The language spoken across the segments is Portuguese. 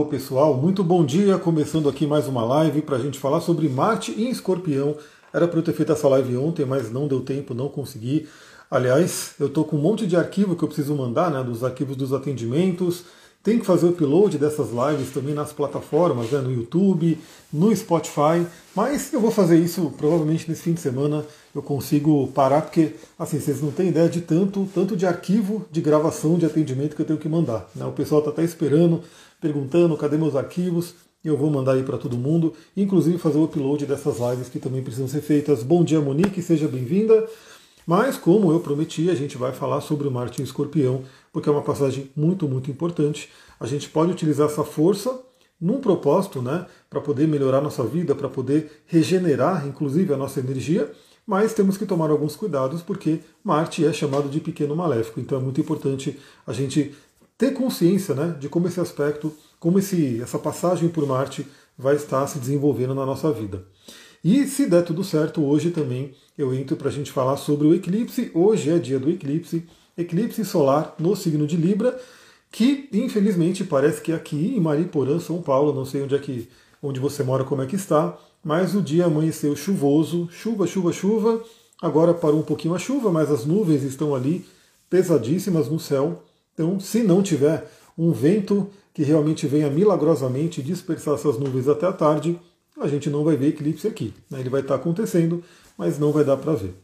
Ô pessoal, muito bom dia. Começando aqui mais uma live para a gente falar sobre Marte em Escorpião. Era para eu ter feito essa live ontem, mas não deu tempo, não consegui. Aliás, eu estou com um monte de arquivo que eu preciso mandar, né, dos arquivos dos atendimentos. Tem que fazer o upload dessas lives também nas plataformas, né, no YouTube, no Spotify. Mas eu vou fazer isso provavelmente nesse fim de semana. Eu consigo parar porque, assim, vocês não têm ideia de tanto, tanto de arquivo de gravação de atendimento que eu tenho que mandar. Né? O pessoal está até esperando perguntando cadê meus arquivos. Eu vou mandar aí para todo mundo, inclusive fazer o upload dessas lives que também precisam ser feitas. Bom dia, Monique, seja bem-vinda. Mas, como eu prometi, a gente vai falar sobre o Marte em Escorpião, porque é uma passagem muito, muito importante. A gente pode utilizar essa força num propósito, né, para poder melhorar nossa vida, para poder regenerar, inclusive, a nossa energia, mas temos que tomar alguns cuidados, porque Marte é chamado de pequeno maléfico, então é muito importante a gente ter consciência né, de como esse aspecto, como esse, essa passagem por Marte vai estar se desenvolvendo na nossa vida. E se der tudo certo, hoje também eu entro para a gente falar sobre o eclipse. Hoje é dia do eclipse, eclipse solar no signo de Libra, que infelizmente parece que aqui em Mariporã, São Paulo, não sei onde é que onde você mora, como é que está, mas o dia amanheceu chuvoso, chuva, chuva, chuva. Agora parou um pouquinho a chuva, mas as nuvens estão ali pesadíssimas no céu. Então, se não tiver um vento que realmente venha milagrosamente dispersar essas nuvens até a tarde, a gente não vai ver eclipse aqui. Né? Ele vai estar acontecendo, mas não vai dar para ver.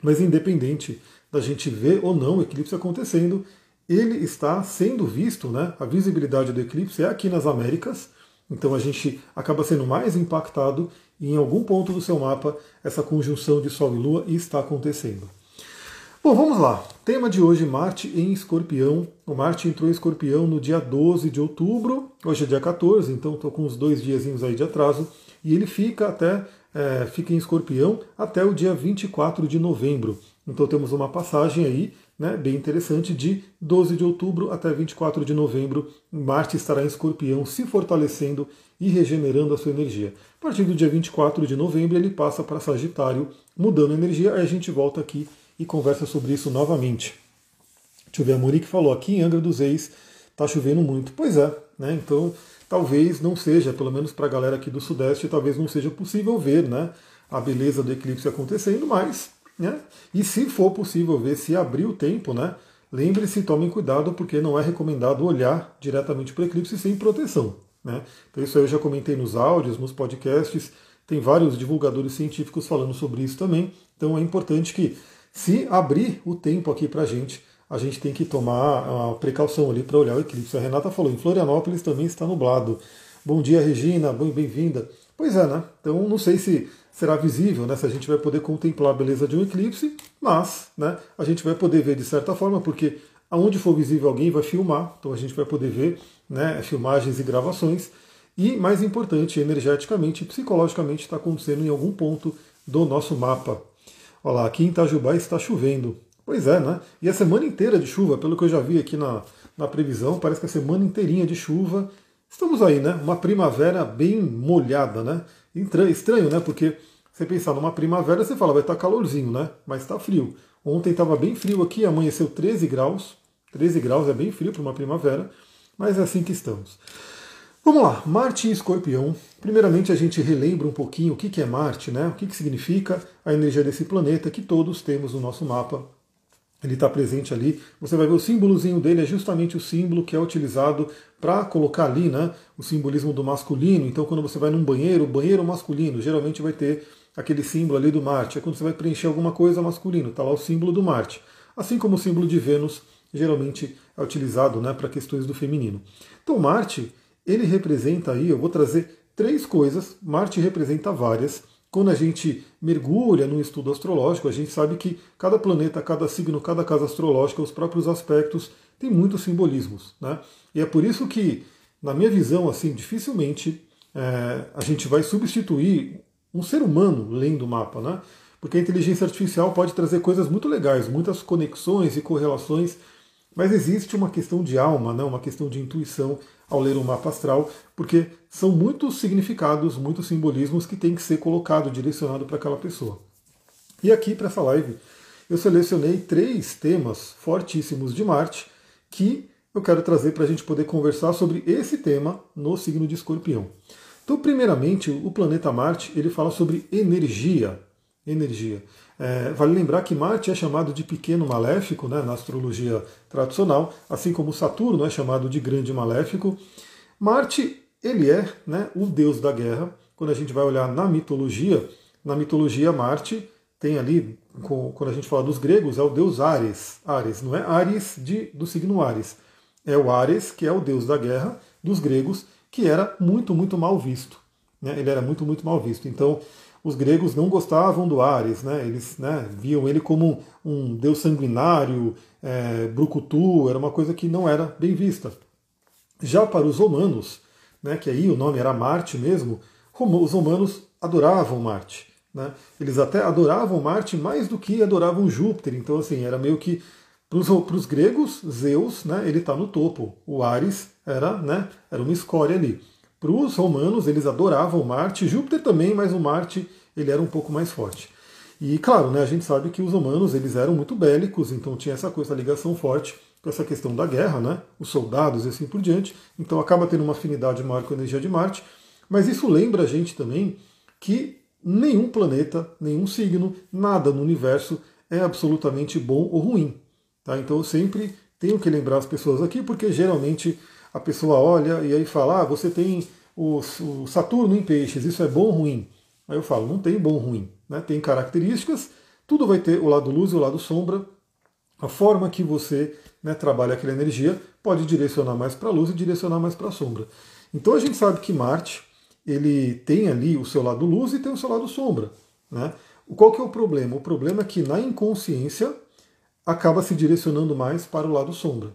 Mas independente da gente ver ou não o eclipse acontecendo, ele está sendo visto, né? A visibilidade do eclipse é aqui nas Américas, então a gente acaba sendo mais impactado e em algum ponto do seu mapa essa conjunção de Sol e Lua está acontecendo. Bom, vamos lá. Tema de hoje, Marte em Escorpião. O Marte entrou em Escorpião no dia 12 de outubro, hoje é dia 14, então estou com uns dois diazinhos aí de atraso, e ele fica até é, fica em Escorpião até o dia 24 de novembro. Então temos uma passagem aí, né, bem interessante, de 12 de outubro até 24 de novembro. Marte estará em Escorpião, se fortalecendo e regenerando a sua energia. A partir do dia 24 de novembro ele passa para Sagitário, mudando a energia, aí a gente volta aqui e conversa sobre isso novamente. Deixa eu ver, a Monique falou, aqui em Angra dos Reis está chovendo muito. Pois é, né? Então talvez não seja, pelo menos para a galera aqui do Sudeste, talvez não seja possível ver né, a beleza do eclipse acontecendo, mas, né? E se for possível ver, se abrir o tempo, né? Lembre-se, tomem cuidado, porque não é recomendado olhar diretamente para o eclipse sem proteção. Né? Então isso aí eu já comentei nos áudios, nos podcasts, tem vários divulgadores científicos falando sobre isso também. Então é importante que se abrir o tempo aqui para a gente, a gente tem que tomar a precaução ali para olhar o eclipse. A Renata falou, em Florianópolis também está nublado. Bom dia, Regina, bem-vinda. Pois é, né? Então não sei se será visível, né? Se a gente vai poder contemplar a beleza de um eclipse, mas né, a gente vai poder ver de certa forma, porque aonde for visível alguém vai filmar, então a gente vai poder ver né, filmagens e gravações. E mais importante, energeticamente e psicologicamente está acontecendo em algum ponto do nosso mapa. Olha lá, aqui em Itajubá está chovendo. Pois é, né? E a semana inteira de chuva, pelo que eu já vi aqui na, na previsão, parece que a semana inteirinha de chuva. Estamos aí, né? Uma primavera bem molhada, né? Estranho, né? Porque você pensar numa primavera, você fala, vai estar calorzinho, né? Mas está frio. Ontem estava bem frio aqui, amanheceu 13 graus. 13 graus é bem frio para uma primavera, mas é assim que estamos. Vamos lá, Marte em Escorpião. Primeiramente a gente relembra um pouquinho o que é Marte, né? o que significa a energia desse planeta que todos temos no nosso mapa. Ele está presente ali. Você vai ver o símbolozinho dele, é justamente o símbolo que é utilizado para colocar ali né, o simbolismo do masculino. Então, quando você vai num banheiro, banheiro masculino, geralmente vai ter aquele símbolo ali do Marte. É quando você vai preencher alguma coisa masculino, está lá o símbolo do Marte. Assim como o símbolo de Vênus, geralmente é utilizado né, para questões do feminino. Então, Marte ele representa aí, eu vou trazer três coisas, Marte representa várias. Quando a gente mergulha no estudo astrológico, a gente sabe que cada planeta, cada signo, cada casa astrológica, os próprios aspectos, tem muitos simbolismos. Né? E é por isso que, na minha visão, assim, dificilmente é, a gente vai substituir um ser humano lendo o mapa. Né? Porque a inteligência artificial pode trazer coisas muito legais, muitas conexões e correlações, mas existe uma questão de alma, né? uma questão de intuição ao ler o mapa astral, porque são muitos significados, muitos simbolismos que tem que ser colocado, direcionado para aquela pessoa. E aqui para essa live eu selecionei três temas fortíssimos de Marte que eu quero trazer para a gente poder conversar sobre esse tema no signo de Escorpião. Então, primeiramente, o planeta Marte ele fala sobre energia. Energia. É, vale lembrar que Marte é chamado de pequeno maléfico né, na astrologia tradicional, assim como Saturno é chamado de grande maléfico. Marte ele é né, o deus da guerra. Quando a gente vai olhar na mitologia, na mitologia Marte tem ali, quando a gente fala dos gregos, é o deus Ares. Ares, não é Ares de, do signo Ares. É o Ares, que é o deus da guerra dos gregos, que era muito, muito mal visto. Né? Ele era muito, muito mal visto. Então, os gregos não gostavam do Ares, né? eles né, viam ele como um deus sanguinário, é, brucutu, era uma coisa que não era bem vista. Já para os romanos, né, que aí o nome era Marte mesmo, os romanos adoravam Marte. Né? Eles até adoravam Marte mais do que adoravam Júpiter. Então, assim, era meio que para os gregos, Zeus, né, ele está no topo. O Ares era, né, era uma escória ali. Para os romanos, eles adoravam Marte, Júpiter também, mas o Marte ele era um pouco mais forte. E claro, né, a gente sabe que os romanos eles eram muito bélicos, então tinha essa coisa, essa ligação forte com essa questão da guerra, né, os soldados e assim por diante. Então acaba tendo uma afinidade maior com a energia de Marte. Mas isso lembra a gente também que nenhum planeta, nenhum signo, nada no universo é absolutamente bom ou ruim. Tá? Então eu sempre tenho que lembrar as pessoas aqui, porque geralmente a pessoa olha e aí fala: ah, você tem o, o Saturno em peixes, isso é bom ou ruim? Aí eu falo, não tem bom ou ruim. Né? Tem características, tudo vai ter o lado luz e o lado sombra. A forma que você né, trabalha aquela energia pode direcionar mais para a luz e direcionar mais para a sombra. Então a gente sabe que Marte ele tem ali o seu lado luz e tem o seu lado sombra. Né? Qual que é o problema? O problema é que na inconsciência acaba se direcionando mais para o lado sombra.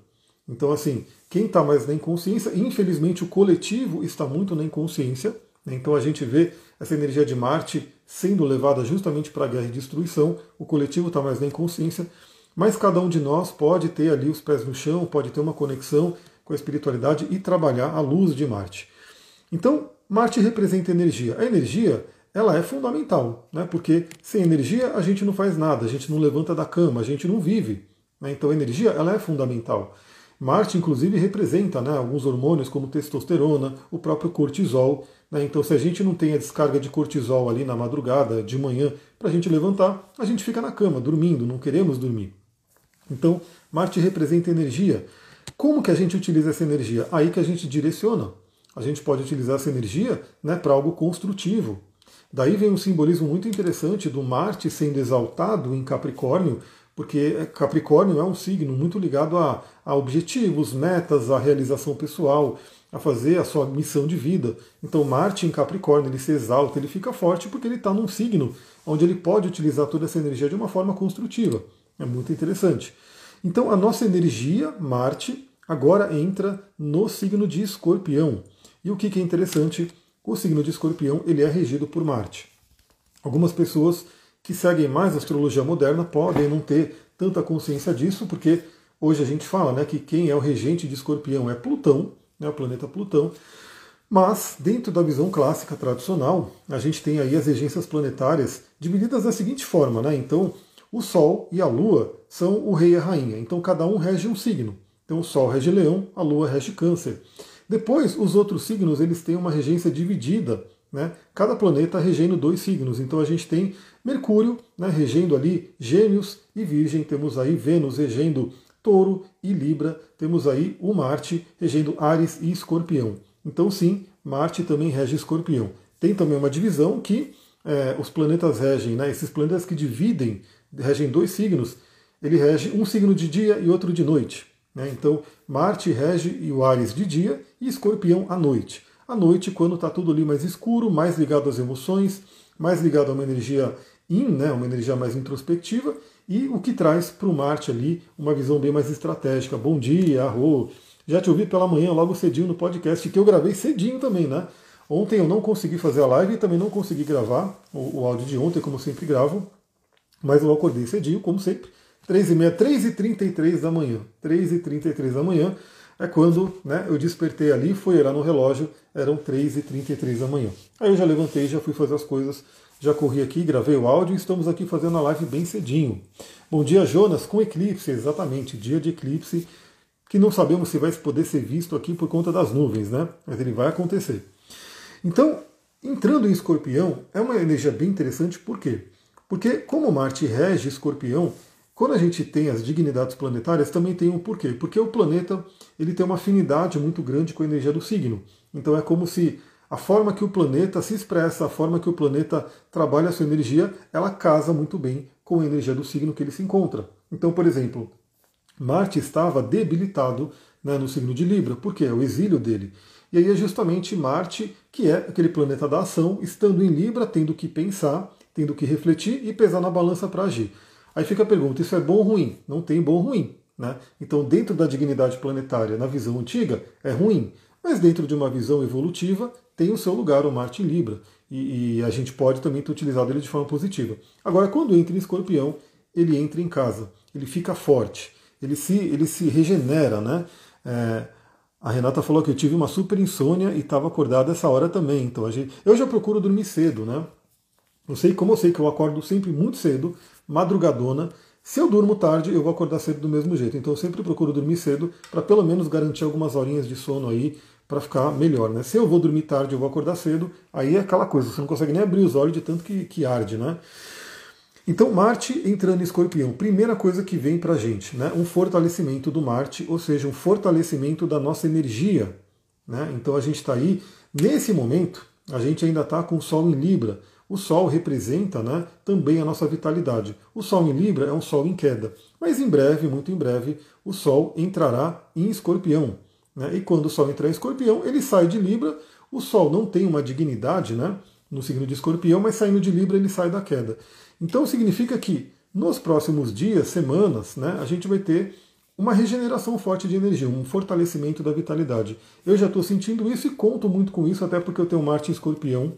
Então, assim, quem está mais na inconsciência, infelizmente o coletivo está muito na inconsciência, né? Então a gente vê essa energia de Marte sendo levada justamente para a guerra e destruição, o coletivo está mais na inconsciência, mas cada um de nós pode ter ali os pés no chão, pode ter uma conexão com a espiritualidade e trabalhar a luz de Marte. Então, Marte representa energia. A energia ela é fundamental, né? porque sem energia a gente não faz nada, a gente não levanta da cama, a gente não vive. Né? Então a energia ela é fundamental. Marte, inclusive, representa né, alguns hormônios como testosterona, o próprio cortisol. Né? Então, se a gente não tem a descarga de cortisol ali na madrugada, de manhã, para a gente levantar, a gente fica na cama, dormindo, não queremos dormir. Então, Marte representa energia. Como que a gente utiliza essa energia? Aí que a gente direciona. A gente pode utilizar essa energia né, para algo construtivo. Daí vem um simbolismo muito interessante do Marte sendo exaltado em Capricórnio, porque Capricórnio é um signo muito ligado a, a objetivos, metas, a realização pessoal, a fazer a sua missão de vida. Então Marte em Capricórnio ele se exalta, ele fica forte porque ele está num signo onde ele pode utilizar toda essa energia de uma forma construtiva. É muito interessante. Então a nossa energia, Marte, agora entra no signo de Escorpião. E o que, que é interessante? O signo de Escorpião ele é regido por Marte. Algumas pessoas que seguem mais a astrologia moderna podem não ter tanta consciência disso, porque hoje a gente fala né, que quem é o regente de escorpião é Plutão, né, o planeta Plutão. Mas, dentro da visão clássica tradicional, a gente tem aí as regências planetárias divididas da seguinte forma, né? Então, o Sol e a Lua são o rei e a rainha. Então, cada um rege um signo. Então, o Sol rege Leão, a Lua rege Câncer. Depois, os outros signos eles têm uma regência dividida né? Cada planeta regendo dois signos. Então a gente tem Mercúrio né, regendo ali Gêmeos e Virgem, temos aí Vênus regendo Touro e Libra, temos aí o Marte regendo Ares e Escorpião. Então sim, Marte também rege Escorpião. Tem também uma divisão que é, os planetas regem, né, esses planetas que dividem, regem dois signos, ele rege um signo de dia e outro de noite. Né? Então Marte rege o Ares de dia e Escorpião à noite à noite, quando está tudo ali mais escuro, mais ligado às emoções, mais ligado a uma energia in, né, uma energia mais introspectiva, e o que traz para o Marte ali uma visão bem mais estratégica. Bom dia, arro. Já te ouvi pela manhã, logo cedinho no podcast, que eu gravei cedinho também, né? Ontem eu não consegui fazer a live e também não consegui gravar o, o áudio de ontem, como sempre gravo, mas eu acordei cedinho, como sempre, 3h30, 3h33 da manhã. 3h33 da manhã é quando né, eu despertei ali, fui olhar no relógio, eram 3h33 da manhã. Aí eu já levantei, já fui fazer as coisas, já corri aqui, gravei o áudio e estamos aqui fazendo a live bem cedinho. Bom dia, Jonas, com eclipse, exatamente, dia de eclipse. que não sabemos se vai poder ser visto aqui por conta das nuvens, né? Mas ele vai acontecer. Então, entrando em escorpião, é uma energia bem interessante, por quê? Porque como Marte rege escorpião, quando a gente tem as dignidades planetárias, também tem um porquê. Porque o planeta ele tem uma afinidade muito grande com a energia do signo. Então é como se a forma que o planeta se expressa, a forma que o planeta trabalha a sua energia, ela casa muito bem com a energia do signo que ele se encontra. Então, por exemplo, Marte estava debilitado né, no signo de Libra, porque é o exílio dele. E aí é justamente Marte, que é aquele planeta da ação, estando em Libra, tendo que pensar, tendo que refletir e pesar na balança para agir. Aí fica a pergunta: isso é bom ou ruim? Não tem bom ou ruim. Né? Então, dentro da dignidade planetária, na visão antiga, é ruim. Mas dentro de uma visão evolutiva, tem o seu lugar o Marte em Libra. E, e, a gente pode também ter utilizado ele de forma positiva. Agora, quando entra em escorpião, ele entra em casa, ele fica forte, ele se, ele se regenera. Né? É, a Renata falou que eu tive uma super insônia e estava acordada essa hora também. Então, gente, eu já procuro dormir cedo, né? Eu sei, como eu sei que eu acordo sempre muito cedo, madrugadona. Se eu durmo tarde, eu vou acordar cedo do mesmo jeito. Então eu sempre procuro dormir cedo para pelo menos garantir algumas horinhas de sono aí para ficar melhor, né? Se eu vou dormir tarde, eu vou acordar cedo, aí é aquela coisa, você não consegue nem abrir os olhos de tanto que, que arde, né? Então Marte entrando em Escorpião, primeira coisa que vem para a gente, né? Um fortalecimento do Marte, ou seja, um fortalecimento da nossa energia, né? Então a gente está aí nesse momento, a gente ainda está com o Sol em Libra. O Sol representa né, também a nossa vitalidade. O Sol em Libra é um Sol em queda, mas em breve, muito em breve, o Sol entrará em Escorpião. Né? E quando o Sol entrar em Escorpião, ele sai de Libra. O Sol não tem uma dignidade né, no signo de Escorpião, mas saindo de Libra ele sai da queda. Então significa que nos próximos dias, semanas, né, a gente vai ter uma regeneração forte de energia, um fortalecimento da vitalidade. Eu já estou sentindo isso e conto muito com isso, até porque eu tenho Marte em Escorpião,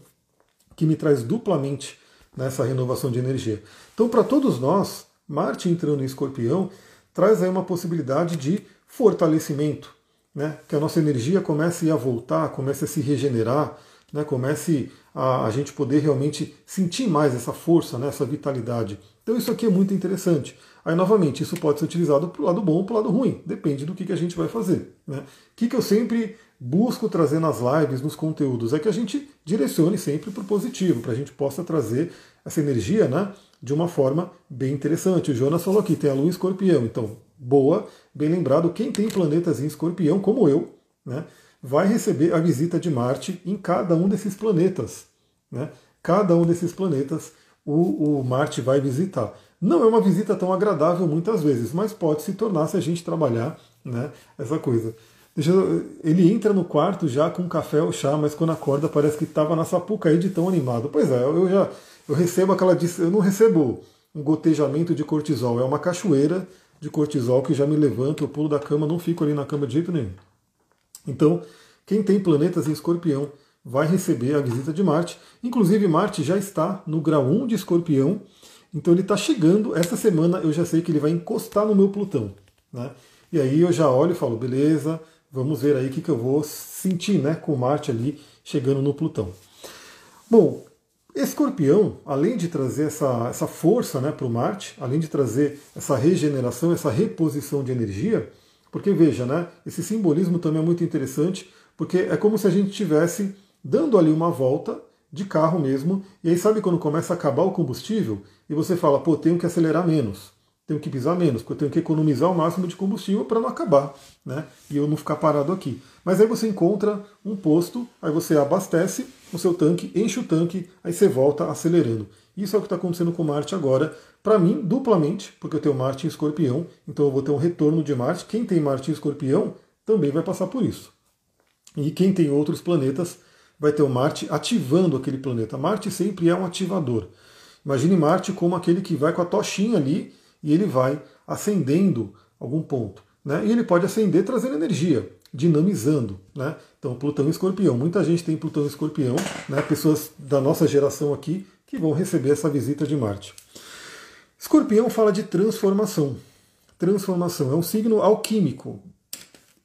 que me traz duplamente nessa renovação de energia. Então, para todos nós, Marte entrando em Escorpião traz aí uma possibilidade de fortalecimento, né? que a nossa energia comece a voltar, comece a se regenerar, né? comece a, a gente poder realmente sentir mais essa força, né? essa vitalidade. Então isso aqui é muito interessante. Aí, novamente, isso pode ser utilizado para o lado bom ou para o lado ruim, depende do que, que a gente vai fazer. Né? O que, que eu sempre busco trazer nas lives, nos conteúdos, é que a gente direcione sempre para o positivo, para a gente possa trazer essa energia né, de uma forma bem interessante. O Jonas falou aqui, tem a lua em escorpião, então, boa, bem lembrado, quem tem planetas em escorpião, como eu, né, vai receber a visita de Marte em cada um desses planetas. Né? Cada um desses planetas o, o Marte vai visitar. Não é uma visita tão agradável muitas vezes, mas pode se tornar se a gente trabalhar né, essa coisa. Ele entra no quarto já com café ou chá, mas quando acorda parece que estava na Sapucaí de tão animado. Pois é, eu já eu recebo aquela. Eu não recebo um gotejamento de cortisol, é uma cachoeira de cortisol que já me levanta, eu pulo da cama, não fico ali na cama de jeito nenhum. Então, quem tem planetas em escorpião vai receber a visita de Marte. Inclusive, Marte já está no grau 1 de escorpião, então ele está chegando. Essa semana eu já sei que ele vai encostar no meu Plutão. Né? E aí eu já olho e falo, beleza, vamos ver aí o que, que eu vou sentir né, com Marte ali chegando no Plutão. Bom, Escorpião, além de trazer essa, essa força né, para o Marte, além de trazer essa regeneração, essa reposição de energia, porque veja, né, esse simbolismo também é muito interessante, porque é como se a gente estivesse dando ali uma volta de carro mesmo, e aí sabe quando começa a acabar o combustível? E você fala, pô, tenho que acelerar menos, tenho que pisar menos, porque eu tenho que economizar o máximo de combustível para não acabar, né? E eu não ficar parado aqui. Mas aí você encontra um posto, aí você abastece o seu tanque, enche o tanque, aí você volta acelerando. Isso é o que está acontecendo com Marte agora. Para mim, duplamente, porque eu tenho Marte em escorpião, então eu vou ter um retorno de Marte. Quem tem Marte em escorpião também vai passar por isso. E quem tem outros planetas vai ter o Marte ativando aquele planeta. Marte sempre é um ativador. Imagine Marte como aquele que vai com a tochinha ali e ele vai acendendo algum ponto. Né? E ele pode acender trazendo energia, dinamizando. Né? Então, Plutão e Escorpião. Muita gente tem Plutão e Escorpião, né? pessoas da nossa geração aqui que vão receber essa visita de Marte. Escorpião fala de transformação. Transformação é um signo alquímico.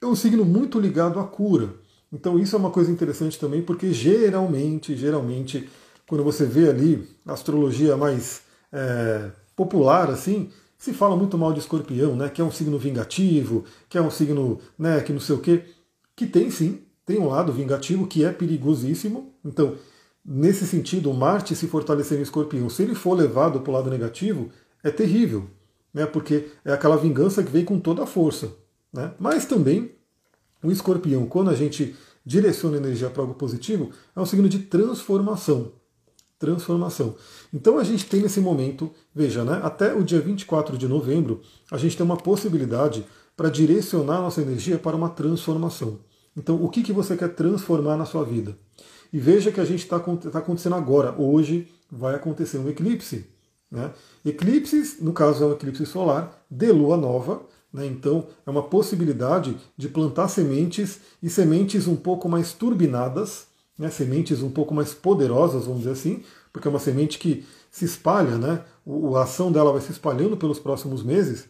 É um signo muito ligado à cura. Então isso é uma coisa interessante também, porque geralmente, geralmente, quando você vê ali a astrologia mais é, popular, assim, se fala muito mal de escorpião, né? Que é um signo vingativo, que é um signo, né, que não sei o quê. Que tem sim, tem um lado vingativo que é perigosíssimo. Então, nesse sentido, Marte se fortalecer em escorpião, se ele for levado para o lado negativo, é terrível, né? Porque é aquela vingança que vem com toda a força. Né? Mas também o escorpião, quando a gente direciona energia para algo positivo, é um signo de transformação. Transformação. Então a gente tem nesse momento, veja, né, até o dia 24 de novembro, a gente tem uma possibilidade para direcionar nossa energia para uma transformação. Então, o que, que você quer transformar na sua vida? E veja que a gente está tá acontecendo agora. Hoje vai acontecer um eclipse. Né? Eclipses, no caso é um eclipse solar, de lua nova, né? Então, é uma possibilidade de plantar sementes e sementes um pouco mais turbinadas, né? sementes um pouco mais poderosas, vamos dizer assim, porque é uma semente que se espalha, né? a ação dela vai se espalhando pelos próximos meses.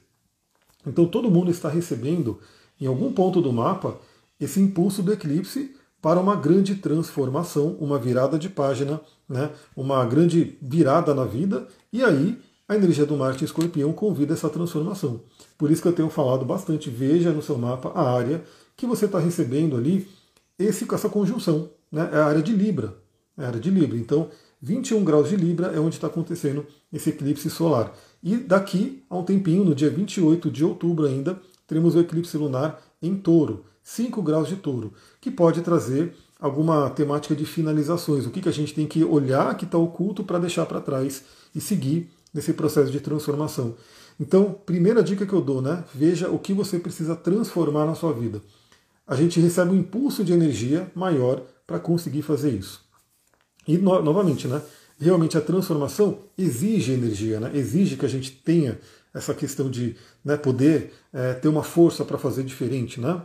Então, todo mundo está recebendo, em algum ponto do mapa, esse impulso do eclipse para uma grande transformação, uma virada de página, né? uma grande virada na vida, e aí a energia do Marte Escorpião convida essa transformação. Por isso que eu tenho falado bastante, veja no seu mapa a área que você está recebendo ali esse, essa conjunção. Né? É a área de Libra. É a área de Libra. Então, 21 graus de Libra é onde está acontecendo esse eclipse solar. E daqui a um tempinho, no dia 28 de outubro ainda, teremos o eclipse lunar em touro, 5 graus de touro, que pode trazer alguma temática de finalizações. O que, que a gente tem que olhar que está oculto para deixar para trás e seguir nesse processo de transformação. Então, primeira dica que eu dou, né? Veja o que você precisa transformar na sua vida. A gente recebe um impulso de energia maior para conseguir fazer isso. E no, novamente, né? Realmente a transformação exige energia, né? Exige que a gente tenha essa questão de né, poder é, ter uma força para fazer diferente, né?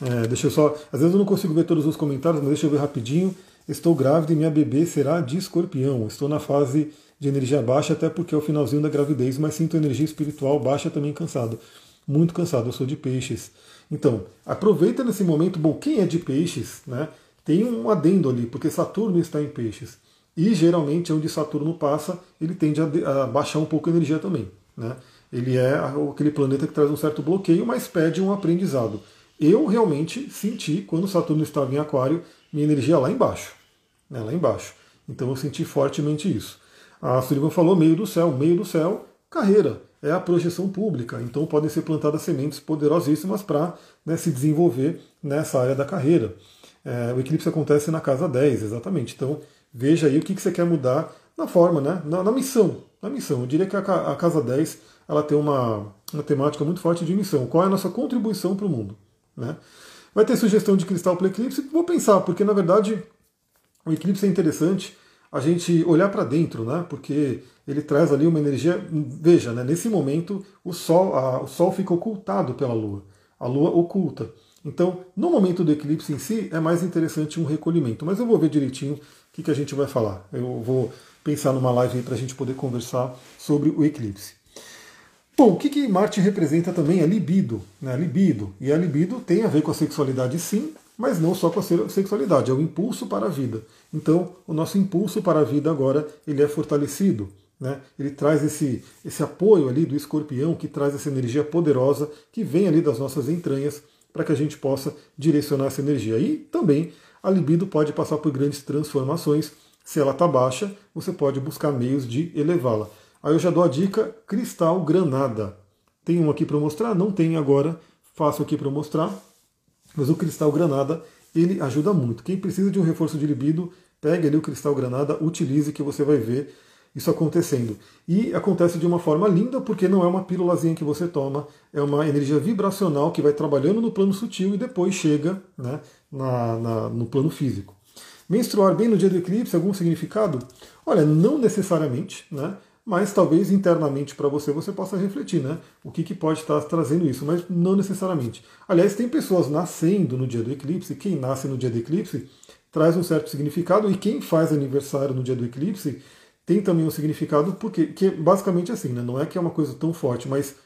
É, deixa eu só. Às vezes eu não consigo ver todos os comentários, mas deixa eu ver rapidinho. Estou grávida e minha bebê será de escorpião. Estou na fase de energia baixa, até porque é o finalzinho da gravidez, mas sinto energia espiritual baixa também cansado. Muito cansado, eu sou de peixes. Então, aproveita nesse momento, bom, quem é de peixes, né? Tem um adendo ali, porque Saturno está em peixes. E geralmente onde Saturno passa, ele tende a, baixar um pouco a energia também. Né? Ele é aquele planeta que traz um certo bloqueio, mas pede um aprendizado. Eu realmente senti, quando Saturno estava em Aquário, minha energia lá embaixo. Né? Lá embaixo. Então eu senti fortemente isso. A Sullivan falou meio do céu, meio do céu, carreira, é a projeção pública. Então podem ser plantadas sementes poderosíssimas para né, se desenvolver nessa área da carreira. É, o eclipse acontece na casa 10, exatamente. Então veja aí o que, que você quer mudar na forma, né, na, na missão. Na missão. Eu diria que a, a casa 10 ela tem uma, uma temática muito forte de missão. Qual é a nossa contribuição para o mundo? Né? Vai ter sugestão de cristal para o eclipse? Vou pensar, porque na verdade o eclipse é interessante a gente olhar para dentro, né? Porque ele traz ali uma energia. Veja, né? nesse momento o Sol, a, o Sol fica ocultado pela Lua. A Lua oculta. Então, no momento do eclipse em si, é mais interessante um recolhimento. Mas eu vou ver direitinho o que, que a gente vai falar. Eu vou pensar numa live para a gente poder conversar sobre o eclipse. Bom, o que, que Marte representa também é libido, né? Libido. E a libido tem a ver com a sexualidade, sim, mas não só com a sexualidade, é o impulso para a vida. Então, o nosso impulso para a vida agora ele é fortalecido. Né? Ele traz esse, esse apoio ali do escorpião, que traz essa energia poderosa que vem ali das nossas entranhas para que a gente possa direcionar essa energia. E também a libido pode passar por grandes transformações. Se ela está baixa, você pode buscar meios de elevá-la. Aí eu já dou a dica cristal granada. Tem um aqui para mostrar? Não tem agora. Faço aqui para mostrar. Mas o cristal granada, ele ajuda muito. Quem precisa de um reforço de libido, pegue ali o cristal granada, utilize que você vai ver isso acontecendo. E acontece de uma forma linda, porque não é uma pílulazinha que você toma, é uma energia vibracional que vai trabalhando no plano sutil e depois chega né, na, na, no plano físico. Menstruar bem no dia do eclipse, algum significado? Olha, não necessariamente, né? mas talvez internamente para você você possa refletir, né? O que, que pode estar trazendo isso, mas não necessariamente. Aliás, tem pessoas nascendo no dia do eclipse, quem nasce no dia do eclipse traz um certo significado, e quem faz aniversário no dia do eclipse tem também um significado, porque que é basicamente assim, né? Não é que é uma coisa tão forte, mas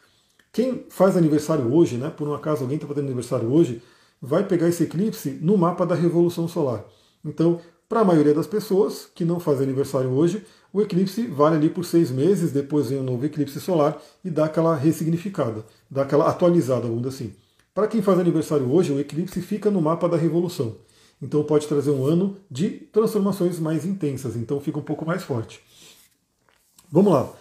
quem faz aniversário hoje, né? Por um acaso alguém está fazendo aniversário hoje, vai pegar esse eclipse no mapa da Revolução Solar. Então, para a maioria das pessoas que não fazem aniversário hoje, o eclipse vale ali por seis meses, depois vem um novo eclipse solar e dá aquela ressignificada, dá aquela atualizada, vamos assim. Para quem faz aniversário hoje, o eclipse fica no mapa da revolução. Então pode trazer um ano de transformações mais intensas, então fica um pouco mais forte. Vamos lá.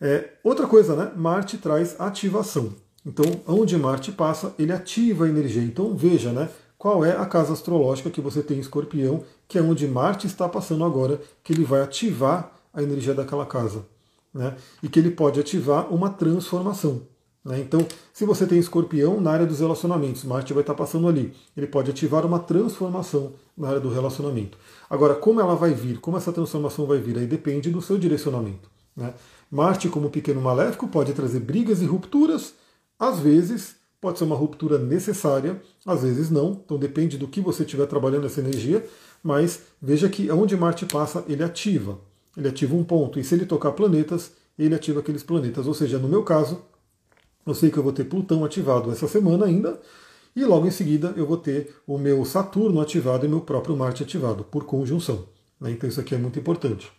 É, outra coisa, né? Marte traz ativação. Então, onde Marte passa, ele ativa a energia. Então, veja, né? Qual é a casa astrológica que você tem em escorpião, que é onde Marte está passando agora, que ele vai ativar a energia daquela casa. Né? E que ele pode ativar uma transformação. Né? Então, se você tem escorpião na área dos relacionamentos, Marte vai estar passando ali. Ele pode ativar uma transformação na área do relacionamento. Agora, como ela vai vir, como essa transformação vai vir, aí depende do seu direcionamento. Né? Marte, como pequeno maléfico, pode trazer brigas e rupturas, às vezes pode ser uma ruptura necessária, às vezes não, então depende do que você estiver trabalhando essa energia, mas veja que onde Marte passa, ele ativa. Ele ativa um ponto, e se ele tocar planetas, ele ativa aqueles planetas. Ou seja, no meu caso, eu sei que eu vou ter Plutão ativado essa semana ainda, e logo em seguida eu vou ter o meu Saturno ativado e meu próprio Marte ativado, por conjunção. Né? Então isso aqui é muito importante.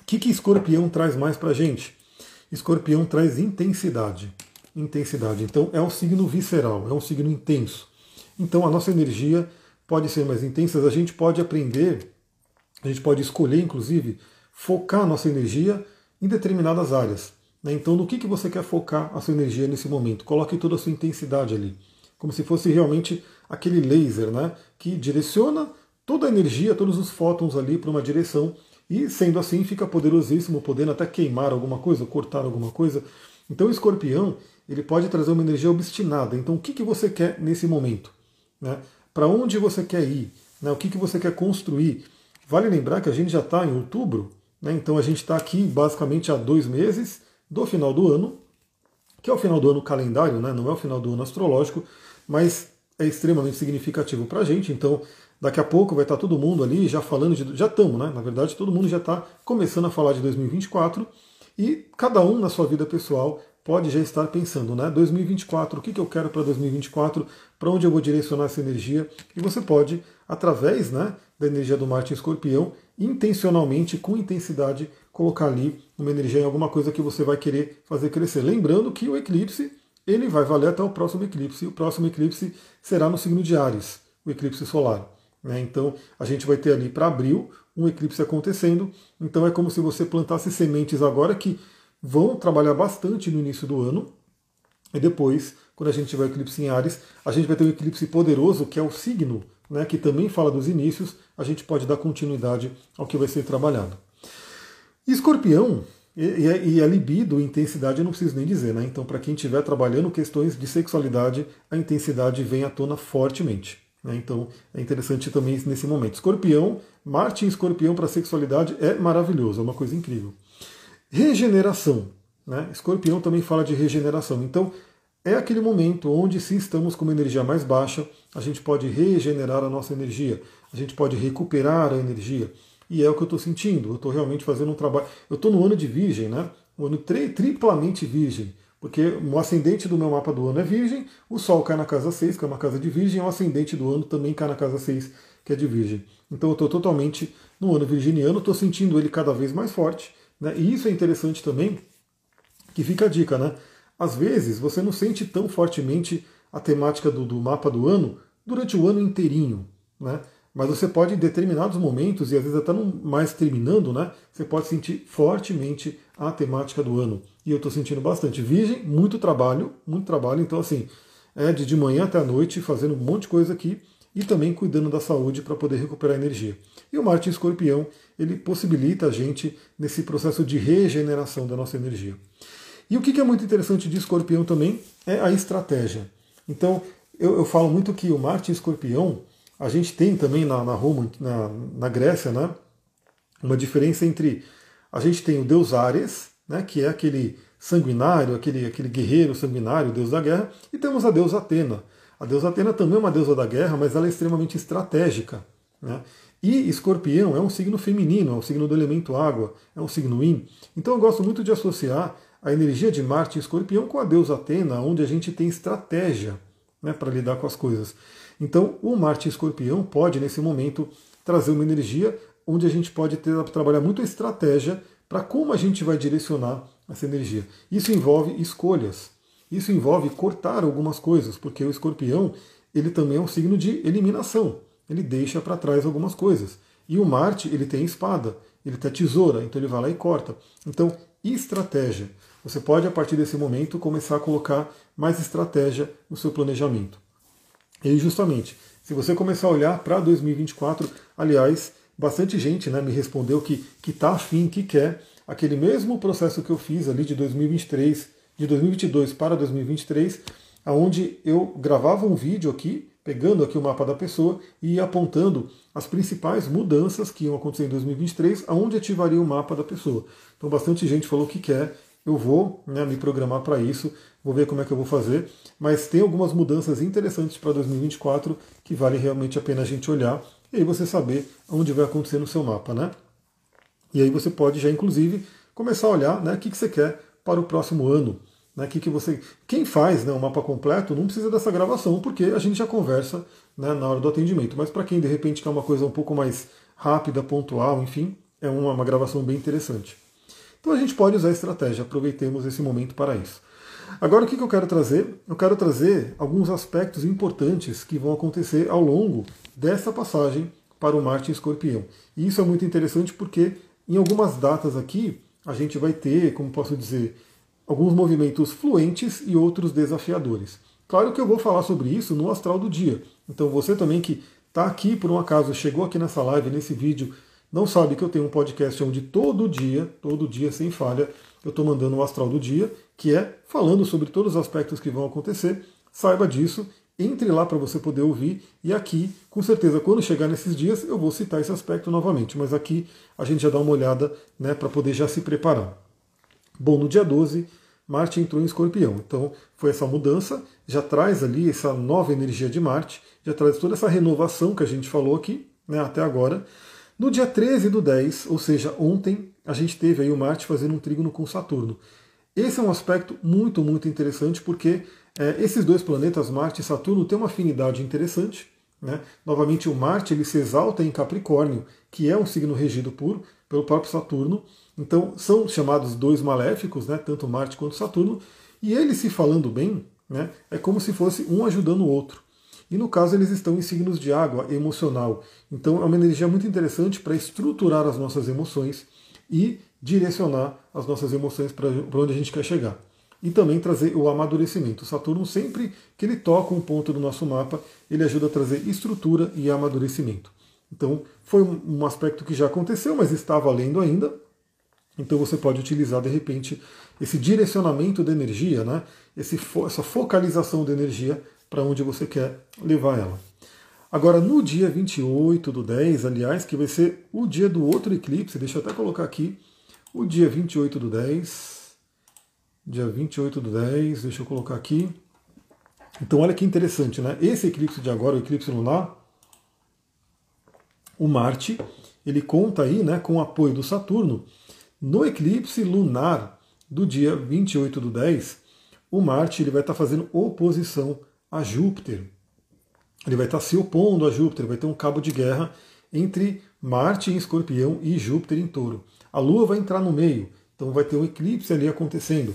O que, que escorpião traz mais para a gente? Escorpião traz intensidade. Intensidade. Então é um signo visceral, é um signo intenso. Então a nossa energia pode ser mais intensa, a gente pode aprender, a gente pode escolher, inclusive, focar a nossa energia em determinadas áreas. Né? Então, no que, que você quer focar a sua energia nesse momento? Coloque toda a sua intensidade ali, como se fosse realmente aquele laser né? que direciona toda a energia, todos os fótons ali para uma direção e sendo assim fica poderosíssimo, podendo até queimar alguma coisa, cortar alguma coisa. Então o escorpião ele pode trazer uma energia obstinada. Então o que, que você quer nesse momento? Né? Para onde você quer ir? Né? O que, que você quer construir? Vale lembrar que a gente já está em outubro, né? então a gente está aqui basicamente há dois meses do final do ano, que é o final do ano calendário, né? não é o final do ano astrológico, mas é extremamente significativo para a gente. Então Daqui a pouco vai estar todo mundo ali já falando de. Já estamos, né? Na verdade, todo mundo já está começando a falar de 2024 e cada um na sua vida pessoal pode já estar pensando, né? 2024, o que, que eu quero para 2024, para onde eu vou direcionar essa energia, e você pode, através né, da energia do Marte Escorpião, intencionalmente, com intensidade, colocar ali uma energia em alguma coisa que você vai querer fazer crescer. Lembrando que o eclipse ele vai valer até o próximo eclipse, o próximo eclipse será no signo de Ares, o eclipse solar. Né? Então a gente vai ter ali para abril um eclipse acontecendo. Então é como se você plantasse sementes agora que vão trabalhar bastante no início do ano. E depois, quando a gente tiver o eclipse em Ares, a gente vai ter um eclipse poderoso, que é o signo, né, que também fala dos inícios. A gente pode dar continuidade ao que vai ser trabalhado. Escorpião, e, a libido, intensidade, eu não preciso nem dizer, né? Então, para quem estiver trabalhando questões de sexualidade, a intensidade vem à tona fortemente. Né? Então é interessante também nesse momento. Escorpião, Marte em escorpião para sexualidade é maravilhoso, é uma coisa incrível. Regeneração. Né? Escorpião também fala de regeneração. Então é aquele momento onde, se estamos com uma energia mais baixa, a gente pode regenerar a nossa energia, a gente pode recuperar a energia. E é o que eu estou sentindo. Eu estou realmente fazendo um trabalho. Eu estou no ano de Virgem, né? Um ano tri triplamente Virgem. Porque o ascendente do meu mapa do ano é Virgem, o Sol cai na casa 6, que é uma casa de Virgem, o ascendente do ano também cai na casa 6, que é de Virgem. Então eu estou totalmente no ano virginiano, estou sentindo ele cada vez mais forte. Né? E isso é interessante também, que fica a dica, né? Às vezes você não sente tão fortemente a temática do, do mapa do ano durante o ano inteirinho. Né? Mas você pode, em determinados momentos, e às vezes até não mais terminando, né, você pode sentir fortemente a temática do ano. E eu estou sentindo bastante. Virgem, muito trabalho, muito trabalho. Então, assim, é de, de manhã até a noite, fazendo um monte de coisa aqui e também cuidando da saúde para poder recuperar energia. E o Marte Escorpião, ele possibilita a gente nesse processo de regeneração da nossa energia. E o que é muito interessante de Escorpião também é a estratégia. Então, eu, eu falo muito que o Marte Escorpião, a gente tem também na, na Roma, na, na Grécia, né, uma diferença entre a gente tem o deus Ares, né, que é aquele sanguinário, aquele, aquele guerreiro sanguinário, deus da guerra, e temos a deusa Atena. A deusa Atena também é uma deusa da guerra, mas ela é extremamente estratégica. Né? E escorpião é um signo feminino, é um signo do elemento água, é um signo yin. Então eu gosto muito de associar a energia de Marte e escorpião com a deusa Atena, onde a gente tem estratégia né, para lidar com as coisas. Então, o Marte Escorpião pode, nesse momento, trazer uma energia onde a gente pode ter, trabalhar muito a estratégia para como a gente vai direcionar essa energia. Isso envolve escolhas. Isso envolve cortar algumas coisas, porque o escorpião ele também é um signo de eliminação. Ele deixa para trás algumas coisas. E o Marte ele tem espada, ele tem tesoura, então ele vai lá e corta. Então, estratégia. Você pode, a partir desse momento, começar a colocar mais estratégia no seu planejamento. E justamente, se você começar a olhar para 2024, aliás, bastante gente né, me respondeu que está afim, que quer aquele mesmo processo que eu fiz ali de 2023, de 2022 para 2023, aonde eu gravava um vídeo aqui, pegando aqui o mapa da pessoa e apontando as principais mudanças que iam acontecer em 2023, aonde ativaria o mapa da pessoa. Então bastante gente falou que quer, eu vou né, me programar para isso, vou ver como é que eu vou fazer, mas tem algumas mudanças interessantes para 2024 que vale realmente a pena a gente olhar e aí você saber onde vai acontecer no seu mapa, né? E aí você pode já, inclusive, começar a olhar né, o que, que você quer para o próximo ano. Né, que que você, quem faz né, o mapa completo não precisa dessa gravação, porque a gente já conversa né, na hora do atendimento. Mas para quem de repente quer uma coisa um pouco mais rápida, pontual, enfim, é uma, uma gravação bem interessante. Então a gente pode usar a estratégia, aproveitemos esse momento para isso. Agora o que, eu quero trazer? Eu quero trazer alguns aspectos importantes que vão acontecer ao longo dessa passagem para o Marte em Escorpião. E isso é muito interessante porque em algumas datas aqui a gente vai ter, como posso dizer, alguns movimentos fluentes e outros desafiadores. Claro que eu vou falar sobre isso no astral do dia. Então você também que está aqui por um acaso, chegou aqui nessa live, nesse vídeo, não sabe que eu tenho um podcast onde todo dia, todo dia sem falha, eu estou mandando o astral do dia, que é falando sobre todos os aspectos que vão acontecer. Saiba disso, entre lá para você poder ouvir. E aqui, com certeza, quando chegar nesses dias, eu vou citar esse aspecto novamente. Mas aqui a gente já dá uma olhada né, para poder já se preparar. Bom, no dia 12, Marte entrou em escorpião. Então foi essa mudança, já traz ali essa nova energia de Marte, já traz toda essa renovação que a gente falou aqui né, até agora. No dia 13 do 10, ou seja, ontem, a gente teve aí o Marte fazendo um trígono com Saturno. Esse é um aspecto muito, muito interessante porque é, esses dois planetas, Marte e Saturno, têm uma afinidade interessante. Né? Novamente, o Marte ele se exalta em Capricórnio, que é um signo regido por, pelo próprio Saturno. Então, são chamados dois maléficos, né? tanto Marte quanto Saturno. E eles se falando bem, né? é como se fosse um ajudando o outro. E no caso, eles estão em signos de água emocional. Então, é uma energia muito interessante para estruturar as nossas emoções e direcionar as nossas emoções para onde a gente quer chegar e também trazer o amadurecimento. Saturno, sempre que ele toca um ponto do nosso mapa, ele ajuda a trazer estrutura e amadurecimento. Então, foi um aspecto que já aconteceu, mas está valendo ainda. Então, você pode utilizar, de repente, esse direcionamento da energia, né? Esse, essa focalização da energia para onde você quer levar ela. Agora, no dia 28 do 10, aliás, que vai ser o dia do outro eclipse, deixa eu até colocar aqui, o dia 28 do 10, dia 28 do 10, deixa eu colocar aqui. Então olha que interessante, né? Esse eclipse de agora, o eclipse lunar, o Marte, ele conta aí né, com o apoio do Saturno. No eclipse lunar do dia 28 do 10, o Marte ele vai estar fazendo oposição a Júpiter. Ele vai estar se opondo a Júpiter, vai ter um cabo de guerra entre Marte em escorpião e Júpiter em touro. A Lua vai entrar no meio, então vai ter um eclipse ali acontecendo.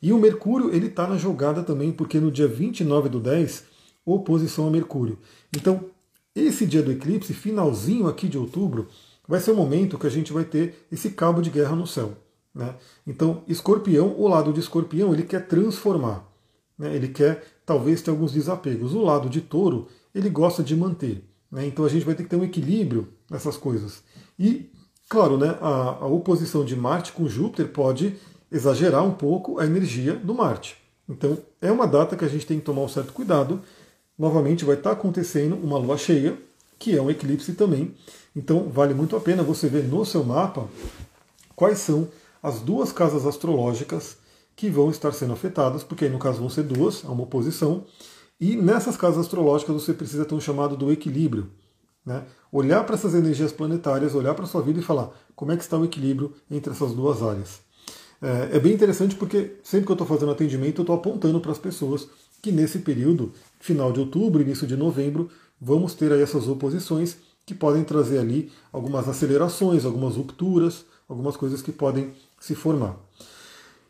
E o Mercúrio ele está na jogada também, porque no dia 29 do 10, oposição a Mercúrio. Então, esse dia do eclipse, finalzinho aqui de outubro, vai ser o momento que a gente vai ter esse cabo de guerra no céu. Né? Então, escorpião, o lado de escorpião, ele quer transformar. Né? Ele quer, talvez, ter alguns desapegos. O lado de touro, ele gosta de manter. Né? Então, a gente vai ter que ter um equilíbrio nessas coisas. E Claro, né, a, a oposição de Marte com Júpiter pode exagerar um pouco a energia do Marte. Então, é uma data que a gente tem que tomar um certo cuidado. Novamente, vai estar acontecendo uma lua cheia, que é um eclipse também. Então, vale muito a pena você ver no seu mapa quais são as duas casas astrológicas que vão estar sendo afetadas, porque aí no caso vão ser duas, há uma oposição. E nessas casas astrológicas você precisa ter um chamado do equilíbrio. Né? Olhar para essas energias planetárias, olhar para a sua vida e falar como é que está o equilíbrio entre essas duas áreas. É, é bem interessante porque sempre que eu estou fazendo atendimento, eu estou apontando para as pessoas que nesse período, final de outubro, início de novembro, vamos ter aí essas oposições que podem trazer ali algumas acelerações, algumas rupturas, algumas coisas que podem se formar.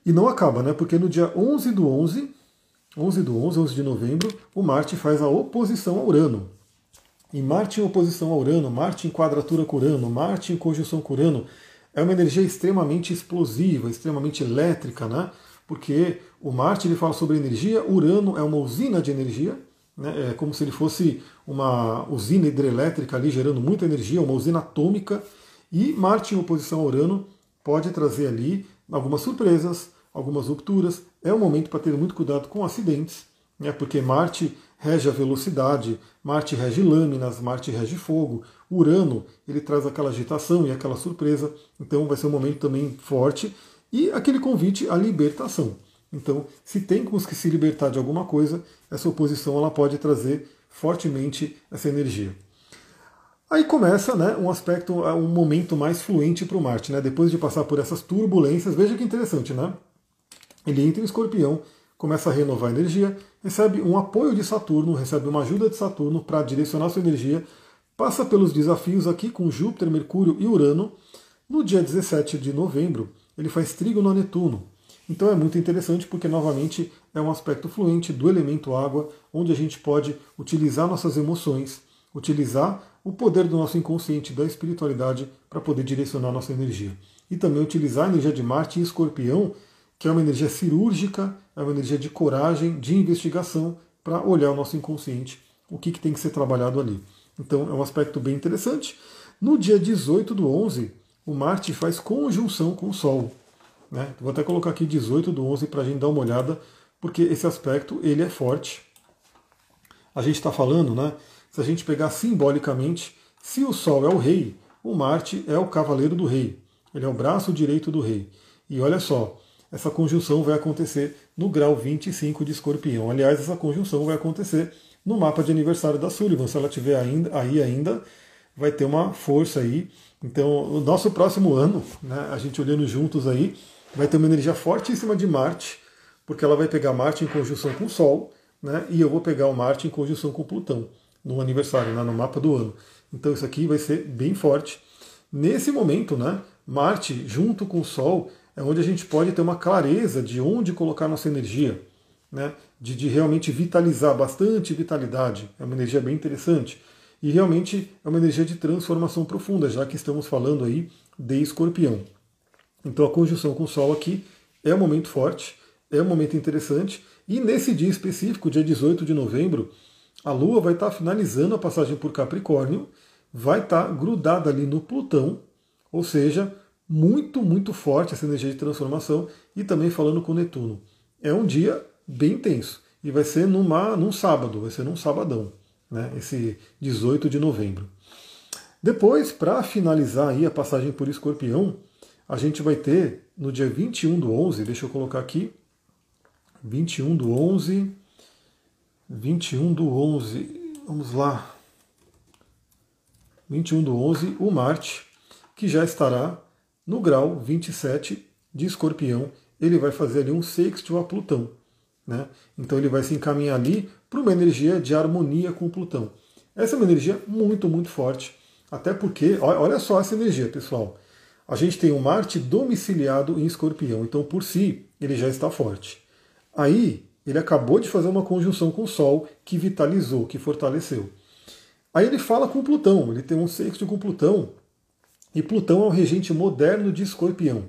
E não acaba, né? Porque no dia 11 do 11, 11 do 11, 11 de novembro, o Marte faz a oposição a Urano. E Marte em oposição a Urano, Marte em quadratura com Urano, Marte em conjunção com Urano, é uma energia extremamente explosiva, extremamente elétrica, né? Porque o Marte ele fala sobre energia, Urano é uma usina de energia, né? é como se ele fosse uma usina hidrelétrica ali gerando muita energia, uma usina atômica, e Marte em oposição a Urano pode trazer ali algumas surpresas, algumas rupturas. É um momento para ter muito cuidado com acidentes, né? porque Marte rege a velocidade, Marte rege lâminas, Marte rege fogo, Urano ele traz aquela agitação e aquela surpresa, então vai ser um momento também forte e aquele convite à libertação. Então, se temos que se libertar de alguma coisa, essa oposição ela pode trazer fortemente essa energia. Aí começa né, um aspecto, um momento mais fluente para o Marte, né? Depois de passar por essas turbulências, veja que interessante, né? Ele entra em escorpião, começa a renovar a energia, recebe um apoio de Saturno, recebe uma ajuda de Saturno para direcionar sua energia, passa pelos desafios aqui com Júpiter, Mercúrio e Urano. No dia 17 de novembro, ele faz trígono a Netuno. Então é muito interessante porque, novamente, é um aspecto fluente do elemento água, onde a gente pode utilizar nossas emoções, utilizar o poder do nosso inconsciente, da espiritualidade, para poder direcionar nossa energia. E também utilizar a energia de Marte em escorpião que é uma energia cirúrgica, é uma energia de coragem, de investigação, para olhar o nosso inconsciente, o que, que tem que ser trabalhado ali. Então é um aspecto bem interessante. No dia 18 do 11, o Marte faz conjunção com o Sol. Né? Vou até colocar aqui 18 do 11 para a gente dar uma olhada, porque esse aspecto ele é forte. A gente está falando, né? Se a gente pegar simbolicamente, se o Sol é o rei, o Marte é o cavaleiro do rei. Ele é o braço direito do rei. E olha só, essa conjunção vai acontecer no grau 25 de escorpião. Aliás, essa conjunção vai acontecer no mapa de aniversário da Sullivan. Se ela tiver ainda, aí ainda, vai ter uma força aí. Então, o nosso próximo ano, né, a gente olhando juntos aí, vai ter uma energia fortíssima de Marte, porque ela vai pegar Marte em conjunção com o Sol, né, e eu vou pegar o Marte em conjunção com Plutão no aniversário, né, no mapa do ano. Então, isso aqui vai ser bem forte. Nesse momento, né, Marte junto com o Sol é onde a gente pode ter uma clareza de onde colocar nossa energia, né? de, de realmente vitalizar, bastante vitalidade. É uma energia bem interessante. E realmente é uma energia de transformação profunda, já que estamos falando aí de escorpião. Então a conjunção com o Sol aqui é um momento forte, é um momento interessante. E nesse dia específico, dia 18 de novembro, a Lua vai estar finalizando a passagem por Capricórnio, vai estar grudada ali no Plutão, ou seja, muito, muito forte essa energia de transformação e também falando com Netuno. É um dia bem intenso e vai ser numa, num sábado, vai ser num sabadão, né, esse 18 de novembro. Depois, para finalizar aí a passagem por Escorpião, a gente vai ter no dia 21 do 11, deixa eu colocar aqui, 21 do 11, 21 do 11, vamos lá, 21 do 11, o Marte, que já estará no grau 27 de escorpião, ele vai fazer ali um sextil a Plutão. Né? Então ele vai se encaminhar ali para uma energia de harmonia com Plutão. Essa é uma energia muito, muito forte. Até porque, olha só essa energia, pessoal. A gente tem um Marte domiciliado em escorpião, então por si ele já está forte. Aí ele acabou de fazer uma conjunção com o Sol que vitalizou, que fortaleceu. Aí ele fala com Plutão, ele tem um sexto com Plutão, e Plutão é um regente moderno de Escorpião.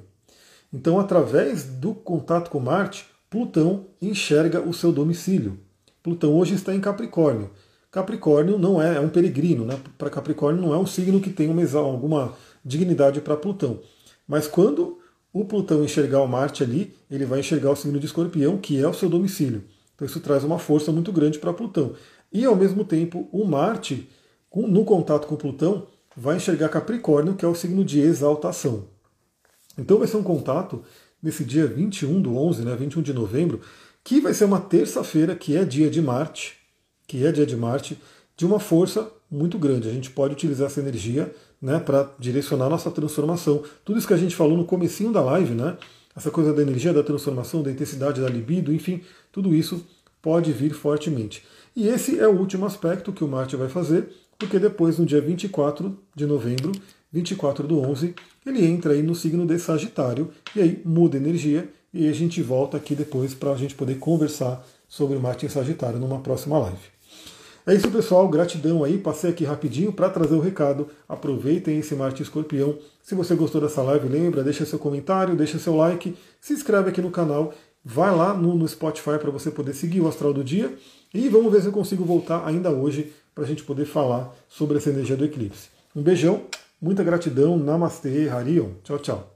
Então, através do contato com Marte, Plutão enxerga o seu domicílio. Plutão hoje está em Capricórnio. Capricórnio não é, é um peregrino, né? Para Capricórnio não é um signo que tem uma, alguma dignidade para Plutão. Mas quando o Plutão enxergar o Marte ali, ele vai enxergar o signo de Escorpião, que é o seu domicílio. Então isso traz uma força muito grande para Plutão. E ao mesmo tempo, o Marte, no contato com Plutão, vai enxergar Capricórnio, que é o signo de exaltação. Então vai ser um contato nesse dia 21 do 11, né, 21 de novembro, que vai ser uma terça-feira, que é dia de Marte, que é dia de Marte, de uma força muito grande. A gente pode utilizar essa energia né, para direcionar nossa transformação. Tudo isso que a gente falou no comecinho da live, né, essa coisa da energia, da transformação, da intensidade, da libido, enfim, tudo isso pode vir fortemente. E esse é o último aspecto que o Marte vai fazer porque depois, no dia 24 de novembro, 24 do 11, ele entra aí no signo de Sagitário, e aí muda energia, e a gente volta aqui depois para a gente poder conversar sobre Marte em Sagitário numa próxima live. É isso, pessoal. Gratidão aí. Passei aqui rapidinho para trazer o recado. Aproveitem esse Marte Escorpião. Se você gostou dessa live, lembra, deixa seu comentário, deixa seu like, se inscreve aqui no canal, vai lá no, no Spotify para você poder seguir o Astral do Dia e vamos ver se eu consigo voltar ainda hoje para a gente poder falar sobre essa energia do eclipse. Um beijão, muita gratidão, Namastê, Harion. Tchau, tchau.